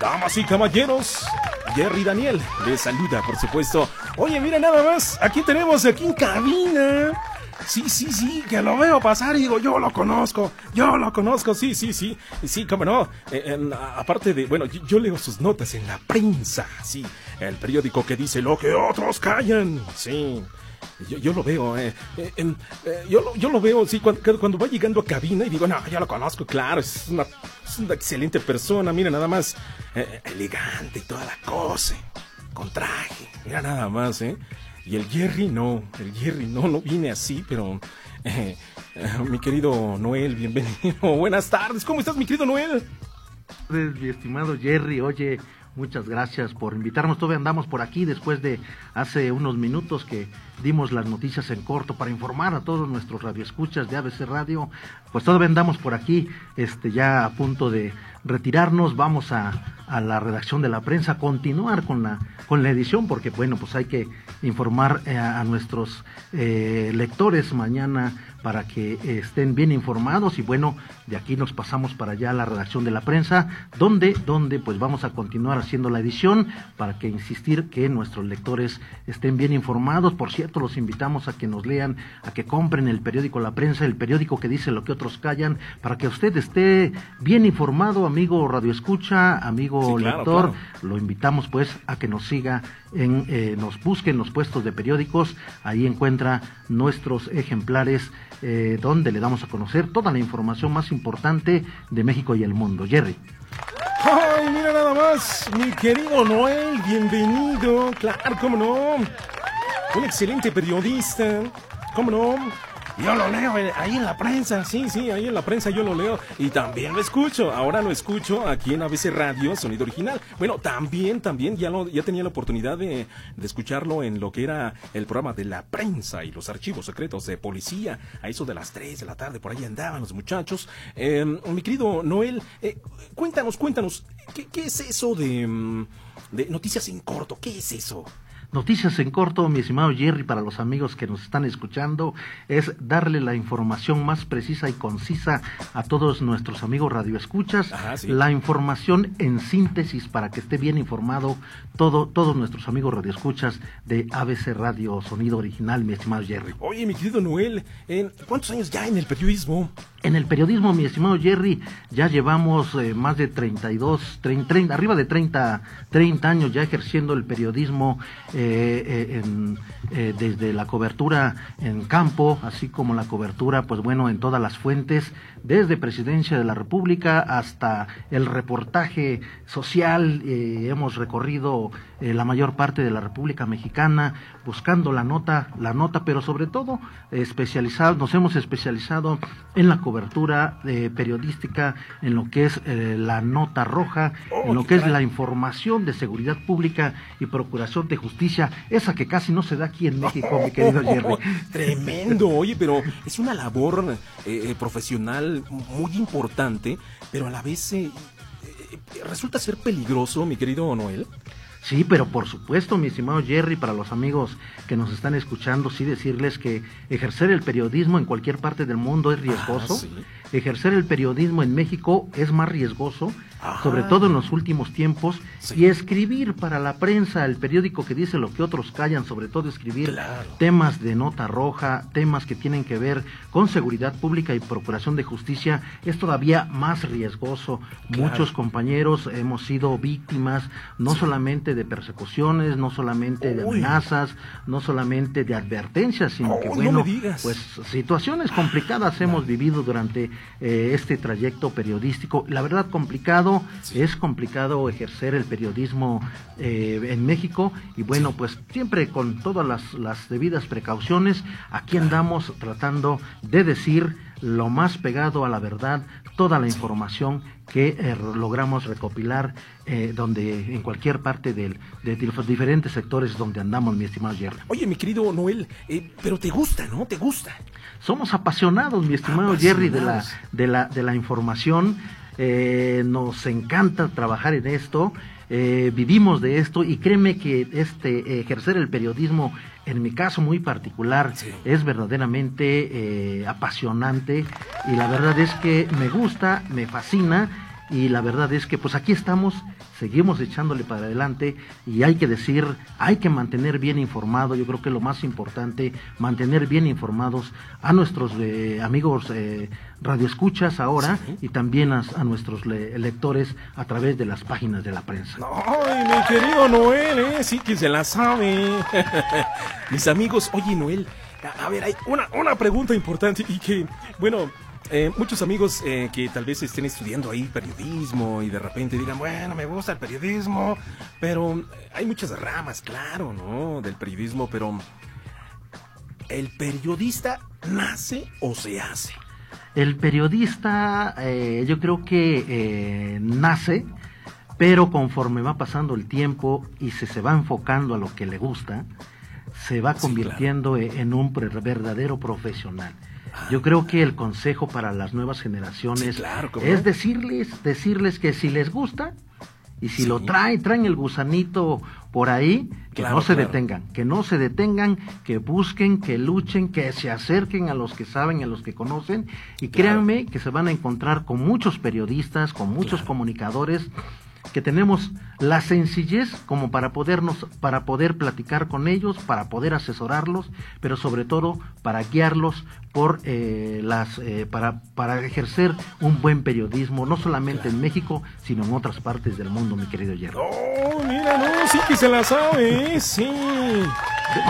Damas y caballeros, Jerry Daniel les saluda, por supuesto. Oye, mira nada más, aquí tenemos aquí en cabina. Sí, sí, sí, que lo veo pasar y digo, yo lo conozco, yo lo conozco, sí, sí, sí, sí, cómo no. Eh, aparte de, bueno, yo, leo sus notas en la prensa, sí, el periódico que dice lo que otros callan, sí. Yo, lo veo, eh, eh, eh, yo, lo, yo lo veo, sí, cuando, cuando, va llegando a cabina y digo, no, ya lo conozco, claro, es una, excelente persona, mira nada más, elegante y toda la cosa, con traje, mira nada más, ¿eh? Y el Jerry no, el Jerry no, no viene así, pero... mi querido Noel, bienvenido. Buenas tardes, ¿cómo estás, mi querido Noel? Mi estimado Jerry, oye, muchas gracias por invitarnos. Todavía andamos por aquí después de hace unos minutos que dimos las noticias en corto para informar a todos nuestros radioescuchas de ABC Radio. Pues todavía andamos por aquí, este, ya a punto de retirarnos. Vamos a, a la redacción de la prensa, continuar con la, con la edición, porque bueno, pues hay que informar eh, a, nuestros eh, lectores mañana para que estén bien informados y bueno, de aquí nos pasamos para allá a la redacción de la prensa, donde, donde pues vamos a continuar haciendo la edición para que insistir que nuestros lectores estén bien informados. Por cierto, los invitamos a que nos lean, a que compren el periódico La Prensa, el periódico que dice lo que otros callan, para que usted esté bien informado, amigo Radio Escucha, amigo lector. Lo invitamos pues a que nos siga en, eh, nos busque en los puestos de periódicos, ahí encuentra nuestros ejemplares eh, donde le damos a conocer toda la información más importante de México y el mundo. Jerry. ¡Ay, mira nada más! Mi querido Noel, bienvenido. Claro, cómo no. Un excelente periodista. ¿Cómo no? Yo lo leo ahí en la prensa, sí, sí, ahí en la prensa yo lo leo y también lo escucho. Ahora lo escucho aquí en ABC Radio, sonido original. Bueno, también, también ya lo, ya tenía la oportunidad de, escucharlo en lo que era el programa de la prensa y los archivos secretos de policía. A eso de las 3 de la tarde, por ahí andaban los muchachos. Em, mi querido Noel, eh, cuéntanos, cuéntanos, ¿qué, ¿qué, es eso de, mm, de noticias en corto? ¿Qué es eso? Noticias en corto, mi estimado Jerry, para los amigos que nos están escuchando, es darle la información más precisa y concisa a todos nuestros amigos radioescuchas, la información en síntesis para que esté bien informado todo, todos nuestros amigos radioescuchas de ABC Radio Sonido Original, mi estimado Jerry. Oye, mi querido Noel, ¿cuántos años ya en el periodismo? En el periodismo, mi estimado Jerry, ya llevamos eh, más de 32, 30, 30, arriba de 30, 30 años ya ejerciendo el periodismo eh, eh, desde la cobertura en campo, así como la cobertura, pues bueno, en todas las fuentes, desde Presidencia de la República hasta el reportaje social. hemos recorrido la mayor parte de la República Mexicana buscando la nota, la nota, pero sobre todo especializado, nos hemos especializado en la cobertura eh, periodística en lo que es eh, la nota roja, en lo que es la información de seguridad pública y procuración de justicia, esa que casi no se da aquí en México, mi querido Jerry. Tremendo, oye, pero es una labor eh, profesional muy importante, pero a la vez resulta ser peligroso, mi querido Noel. Sí, pero por supuesto, mi estimado Jerry, para los amigos que nos están escuchando, sí decirles que ejercer el periodismo en cualquier parte del mundo es riesgoso. Ah, ejercer el periodismo en México es más riesgoso, sobre todo en los últimos tiempos, y escribir para la prensa, el periódico que dice lo que otros callan, sobre todo escribir temas de nota roja, temas que tienen que ver con seguridad pública y procuración de justicia, es todavía más riesgoso. Muchos compañeros hemos sido víctimas no solamente de persecuciones, no solamente de amenazas, no solamente de advertencias, sino que bueno, pues situaciones complicadas hemos vivido durante eh, este trayecto periodístico. La verdad, complicado, es complicado ejercer el periodismo eh, en México. Y bueno, pues siempre con todas las, las debidas precauciones, aquí andamos tratando de decir lo más pegado a la verdad, toda la información que eh, logramos recopilar eh, donde en cualquier parte del, de, los diferentes sectores donde andamos, mi estimado Jerry. Oye, mi querido Noel, eh, pero te gusta, ¿no? ¿Te gusta? Somos apasionados, mi estimado Jerry, de la, de la, de la información. nos encanta trabajar en esto. Vivimos de esto y créeme que este ejercer el periodismo en mi caso muy particular, es verdaderamente eh, apasionante y la verdad es que me gusta, me fascina y la verdad es que pues aquí estamos, seguimos echándole para adelante y hay que decir, hay que mantener bien informado, yo creo que lo más importante, mantener bien informados a nuestros eh, amigos eh, radioescuchas ahora y también a, nuestros lectores a través de las páginas de la prensa. Ay, mi querido Noel, ¿eh? sí que se la sabe. Mis amigos, oye Noel, a ver, hay una, una pregunta importante y que, bueno, eh, muchos amigos eh, que tal vez estén estudiando ahí periodismo y de repente digan, bueno, me gusta el periodismo, pero hay muchas ramas, claro, ¿no? Del periodismo, pero ¿el periodista nace o se hace? El periodista eh, yo creo que nace, pero conforme va pasando el tiempo y se, se va enfocando a lo que le gusta, se va convirtiendo en un verdadero profesional. Yo creo que el consejo para las nuevas generaciones es decirles, decirles que si les gusta y si lo traen, traen el gusanito por ahí, que no se detengan, que no se detengan, que busquen, que luchen, que se acerquen a los que saben, a los que conocen. Y créanme que se van a encontrar con muchos periodistas, con muchos comunicadores que tenemos la sencillez como para podernos, para poder platicar con ellos, para poder asesorarlos, pero sobre todo para guiarlos por eh, las, eh, para, para ejercer un buen periodismo, no solamente en México, sino en otras partes del mundo, mi querido Jerry. Oh, mira, no, sí que se la sabe, sí.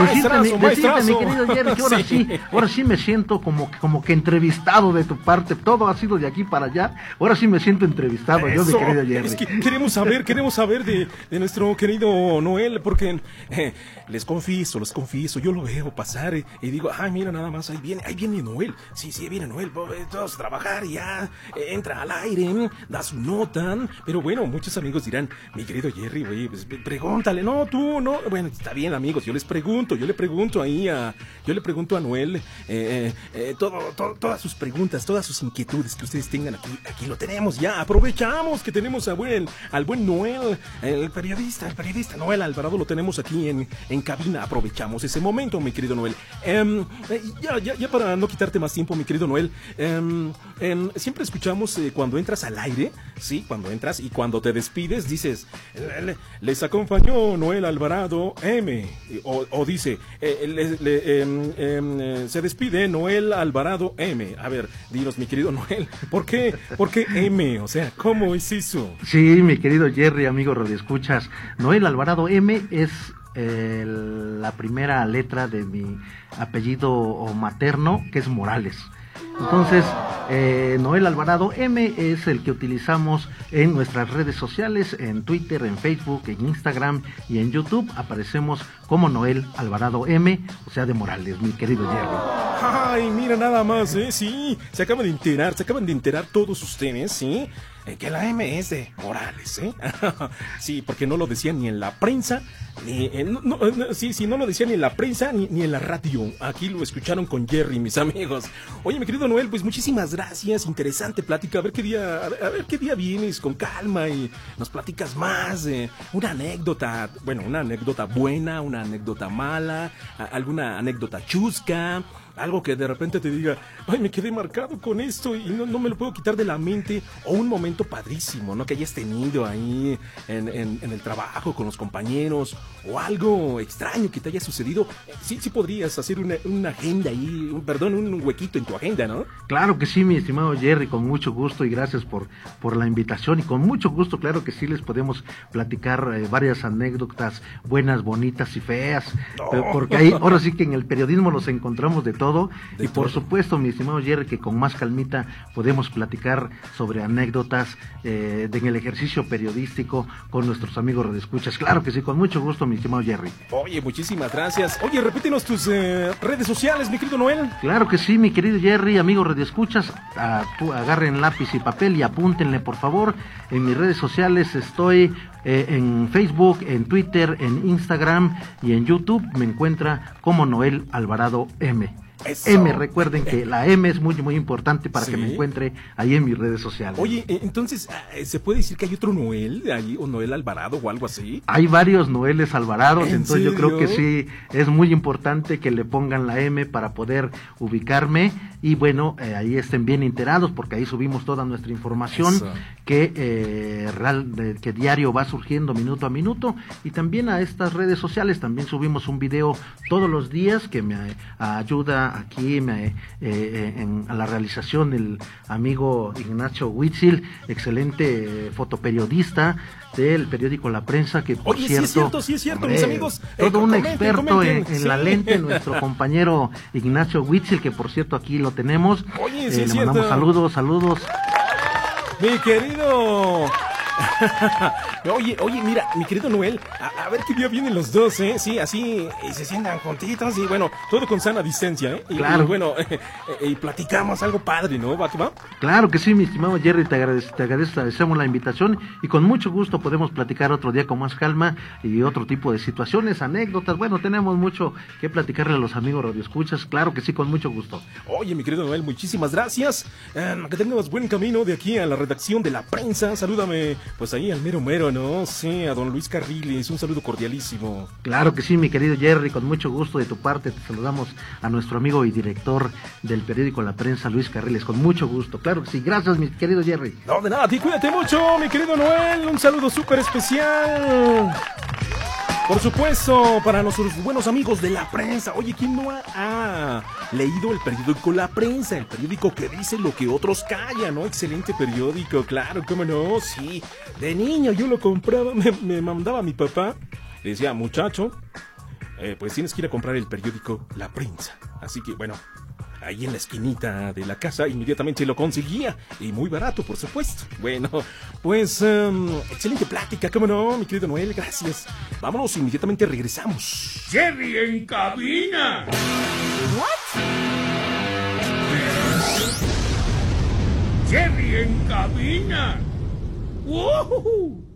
Decirte, mi querido Jerry, que ahora sí. ahora sí me siento como, como que entrevistado de tu parte, todo ha sido de aquí para allá, ahora sí me siento entrevistado yo, mi querido Jerry. Es que queremos saber, queremos saber de, nuestro querido Noel, porque eh, les confieso, les confieso, yo lo veo pasar y, digo, ay, mira, nada más, ahí viene, ahí viene Noel. Sí, sí, viene Noel, todos a trabajar ya, eh, entra al aire, da su nota. Pero bueno, muchos amigos dirán, mi querido Jerry, güey, pues, pregúntale, no, tú, no. Bueno, está bien, amigos, yo les pregunto, yo le pregunto ahí a, yo le pregunto a Noel, eh, todo, todas sus preguntas, todas sus inquietudes que ustedes tengan aquí, aquí lo tenemos ya, aprovechamos que tenemos a buen, al buen Noel, el periodista, el periodista Noel Alvarado, lo tenemos aquí en en cabina. Aprovechamos ese momento, mi querido Noel. Em, eh, ya, ya, ya, para no quitarte más tiempo, mi querido Noel, em, em, siempre escuchamos eh, cuando entras al aire, sí, cuando entras y cuando te despides, dices, les acompañó Noel Alvarado M. O, dice, eh, se despide Noel Alvarado M. A ver, dinos, mi querido Noel, ¿por qué, ¿por qué M? O sea, ¿cómo es eso? Sí, mi querido Jerry, amigo Radio Escuchas, Noel Alvarado M es la primera letra de mi apellido materno, que es Morales. Entonces, eh, Noel Alvarado M es el que utilizamos en nuestras redes sociales, en Twitter, en Facebook, en Instagram y en YouTube. Aparecemos como Noel Alvarado M, o sea, de Morales, mi querido Jerry. Ay, mira nada más, ¿eh? Sí, se acaban de enterar, se acaban de enterar todos ustedes, ¿sí? Eh, que la M es de Morales, ¿eh? sí, porque no lo decían ni en la prensa, ni en, sí, sí, no lo decían ni en la prensa ni, ni, en la radio. Aquí lo escucharon con Jerry, mis amigos. Oye, mi querido Noel, pues muchísimas gracias, interesante plática. A ver qué día, a ver qué día vienes con calma y nos platicas más. de una anécdota, bueno, una anécdota buena, una anécdota mala, alguna anécdota chusca algo que de repente te diga, ay, me quedé marcado con esto y no, me lo puedo quitar de la mente, o un momento padrísimo, ¿no? Que hayas tenido ahí en, el trabajo con los compañeros, o algo extraño que te haya sucedido, sí, sí podrías hacer una, agenda ahí, un, perdón, un huequito en tu agenda, ¿no? Claro que sí, mi estimado Jerry, con mucho gusto y gracias por, por la invitación y con mucho gusto, claro que sí les podemos platicar eh, varias anécdotas buenas, bonitas y feas, porque ahí, ahora sí que en el periodismo los encontramos de todo y por supuesto, mi estimado Jerry, que con más calmita podemos platicar sobre anécdotas eh, en el ejercicio periodístico con nuestros amigos redescuchas. Claro que sí, con mucho gusto, mi estimado Jerry. Oye, muchísimas gracias. Oye, repítenos tus eh, redes sociales, mi querido Noel. Claro que sí, mi querido Jerry, amigos redescuchas. agarren lápiz y papel y apúntenle, por favor. En mis redes sociales estoy eh, en Facebook, en Twitter, en Instagram y en YouTube. Me encuentra como Noel Alvarado M. M, recuerden que la M es muy, muy importante para que me encuentre ahí en mis redes sociales. Oye, eh, entonces, ah, ¿se puede decir que hay otro Noel ahí, o Noel Alvarado o algo así? Hay varios Noeles Alvarados, entonces yo creo que sí, es muy importante que le pongan la M para poder ubicarme y bueno, eh, ahí estén bien enterados porque ahí subimos toda nuestra información que, eh, real, que diario va surgiendo minuto a minuto. Y también a estas redes sociales también subimos un video todos los días que me ayuda aquí me, en, a la realización el amigo Ignacio Huitzil, excelente fotoperiodista del periódico La Prensa, que por cierto, sí es cierto, sí es cierto, mis amigos. todo un experto En, la lente, nuestro compañero Ignacio Huitzil, que por cierto aquí lo tenemos. Oye, sí eh, le mandamos saludos, saludos. Mi querido oye, oye, mira, mi querido Noel, a, ver qué día vienen los dos, ¿eh? Sí, así se sientan juntitos y bueno, todo con sana distancia, ¿eh? Y, claro. bueno, y platicamos algo padre, ¿no? ¿Va va? Claro que sí, mi estimado Jerry, te, te agradecemos la invitación y con mucho gusto podemos platicar otro día con más calma y otro tipo de situaciones, anécdotas. Bueno, tenemos mucho que platicarle a los amigos radioescuchas, claro que sí, con mucho gusto. Oye, mi querido Noel, muchísimas gracias. Em, que tengamos buen camino de aquí a la redacción de la prensa. Salúdame pues ahí al mero mero, ¿no? Sí, a don Luis Carriles, un saludo cordialísimo. Claro que sí, mi querido Jerry, con mucho gusto de tu parte te saludamos a nuestro amigo y director del periódico La Prensa, Luis Carriles, con mucho gusto. Claro que sí, gracias, mi querido Jerry. No, de nada, a ti cuídate mucho, mi querido Noel, un saludo súper especial. Por supuesto, para nuestros buenos amigos de la prensa. Oye, ¿quién no ha, leído el periódico La Prensa? El periódico que dice lo que otros callan, ¿no? Excelente periódico, claro, cómo no, sí. De niño yo lo compraba, me, mandaba mi papá. decía, muchacho, eh, pues tienes que ir a comprar el periódico La Prensa. Así que, bueno, ahí en la esquinita de la casa, inmediatamente lo conseguía. Y muy barato, por supuesto. Bueno, pues em, excelente plática, cómo no, mi querido Noel, gracias. Vámonos, inmediatamente regresamos. Jerry en cabina. What? Jerry en cabina. ¡Wow!